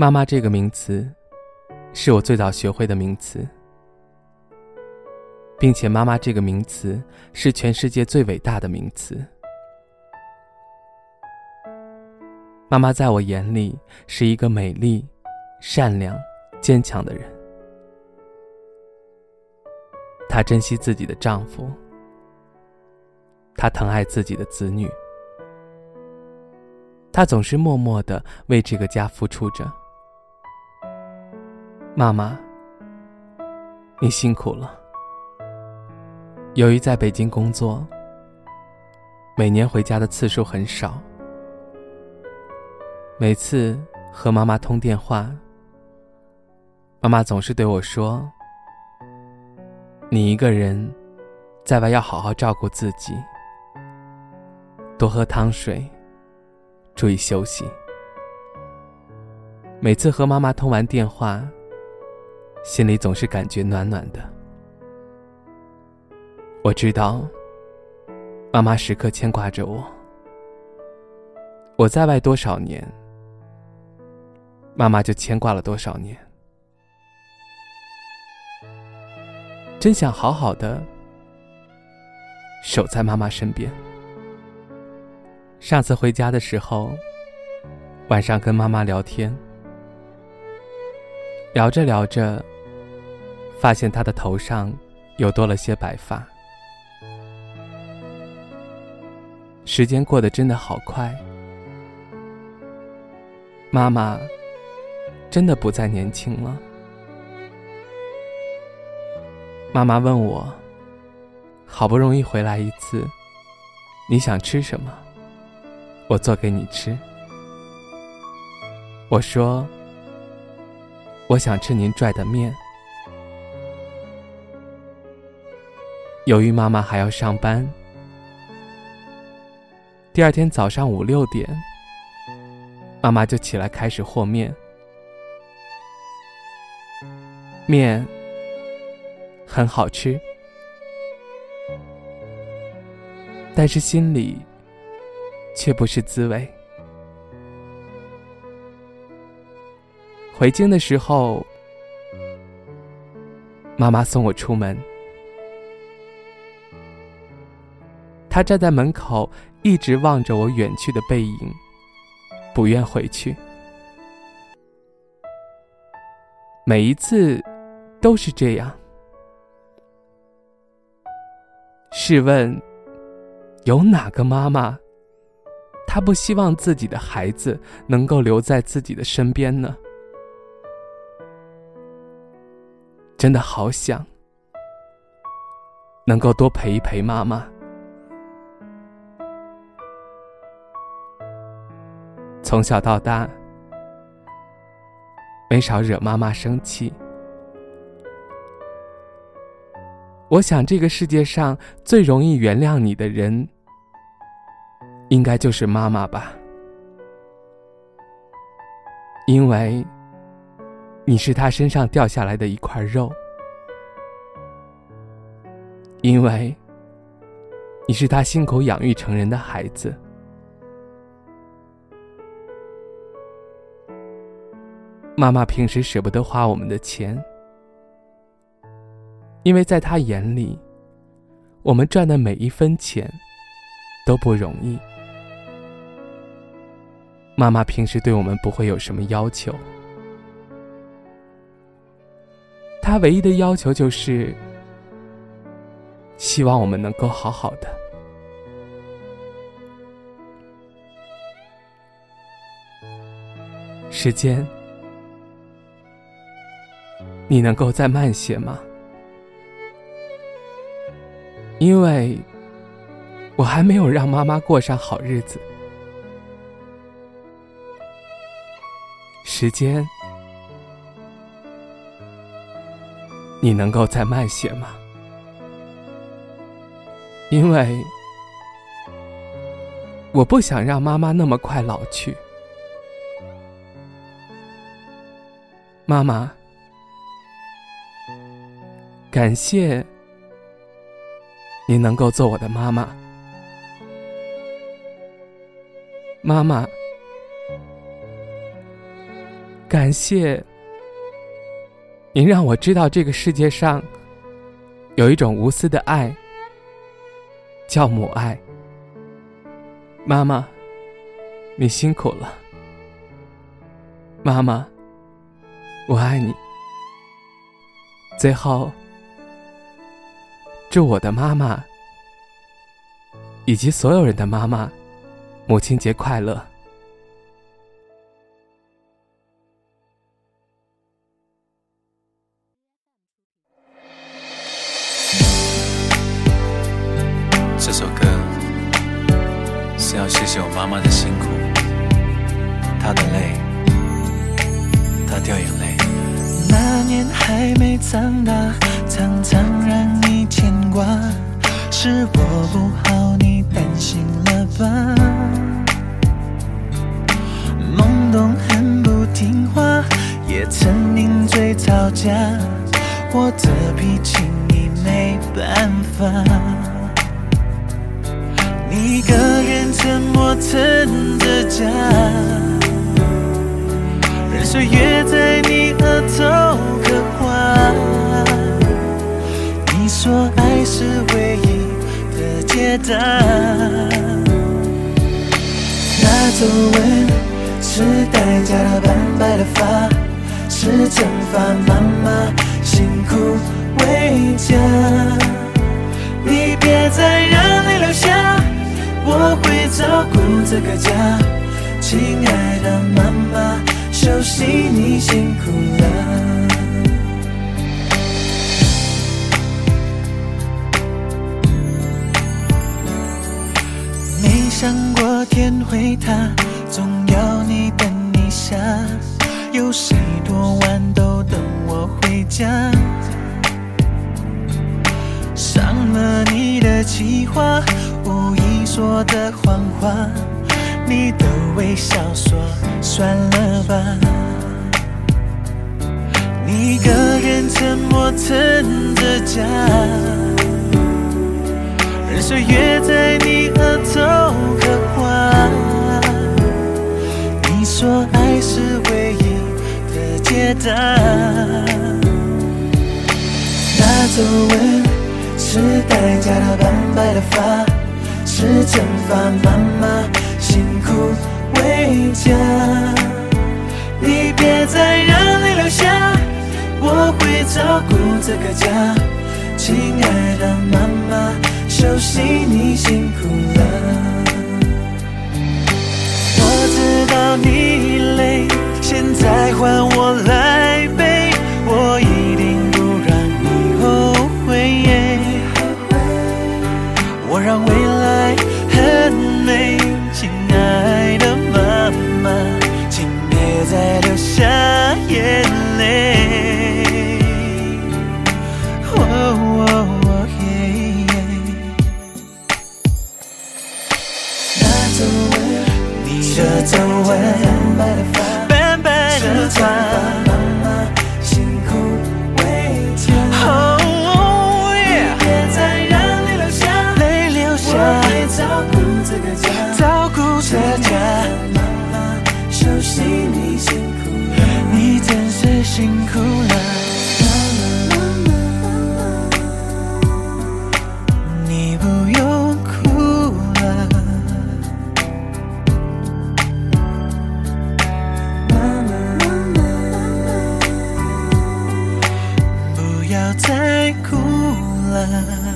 妈妈这个名词，是我最早学会的名词，并且妈妈这个名词是全世界最伟大的名词。妈妈在我眼里是一个美丽、善良、坚强的人。她珍惜自己的丈夫，她疼爱自己的子女，她总是默默的为这个家付出着。妈妈，你辛苦了。由于在北京工作，每年回家的次数很少。每次和妈妈通电话，妈妈总是对我说：“你一个人在外要好好照顾自己，多喝汤水，注意休息。”每次和妈妈通完电话，心里总是感觉暖暖的。我知道，妈妈时刻牵挂着我。我在外多少年，妈妈就牵挂了多少年。真想好好的守在妈妈身边。上次回家的时候，晚上跟妈妈聊天。聊着聊着，发现他的头上又多了些白发。时间过得真的好快，妈妈真的不再年轻了。妈妈问我：“好不容易回来一次，你想吃什么？我做给你吃。”我说。我想吃您拽的面。由于妈妈还要上班，第二天早上五六点，妈妈就起来开始和面。面很好吃，但是心里却不是滋味。回京的时候，妈妈送我出门。她站在门口，一直望着我远去的背影，不愿回去。每一次都是这样。试问，有哪个妈妈，她不希望自己的孩子能够留在自己的身边呢？真的好想能够多陪一陪妈妈。从小到大，没少惹妈妈生气。我想，这个世界上最容易原谅你的人，应该就是妈妈吧，因为。你是他身上掉下来的一块肉，因为你是他辛苦养育成人的孩子。妈妈平时舍不得花我们的钱，因为在他眼里，我们赚的每一分钱都不容易。妈妈平时对我们不会有什么要求。他唯一的要求就是，希望我们能够好好的。时间，你能够再慢些吗？因为我还没有让妈妈过上好日子。时间。你能够再慢些吗？因为我不想让妈妈那么快老去。妈妈，感谢你能够做我的妈妈。妈妈，感谢您让我知道这个世界上有一种无私的爱，叫母爱。妈妈，你辛苦了。妈妈，我爱你。最后，祝我的妈妈以及所有人的妈妈母亲节快乐。长大，常常让你牵挂，是我不好，你担心了吧？懵懂很不听话，也曾顶嘴吵架，我的脾气你没办法。你一个人沉默撑着家，任岁月在你额头刻画。你说爱是唯一的解答。那皱纹是代价的斑白的发，是惩罚妈妈辛苦为家。你别再让泪流下。我会照顾这个家，亲爱的妈妈，休息你辛苦了。没想过天会塌，总要你等一下，有谁多晚都等我回家？伤了你的计划。无意说的谎话，你的微笑说算了吧。你一个人沉默撑着家，任岁月在你额头刻画。你说爱是唯一的解答，那皱纹是代价的斑白的发。是惩罚妈妈辛苦为家，你别再让泪流下，我会照顾这个家，亲爱的妈妈，休息你辛苦了。我知道你累，现在换我来背，斑白的发，妈妈辛苦为家。哦耶，别再让泪流下，泪流下。我会照顾这个家，照顾这家。妈妈，休息不要再哭了。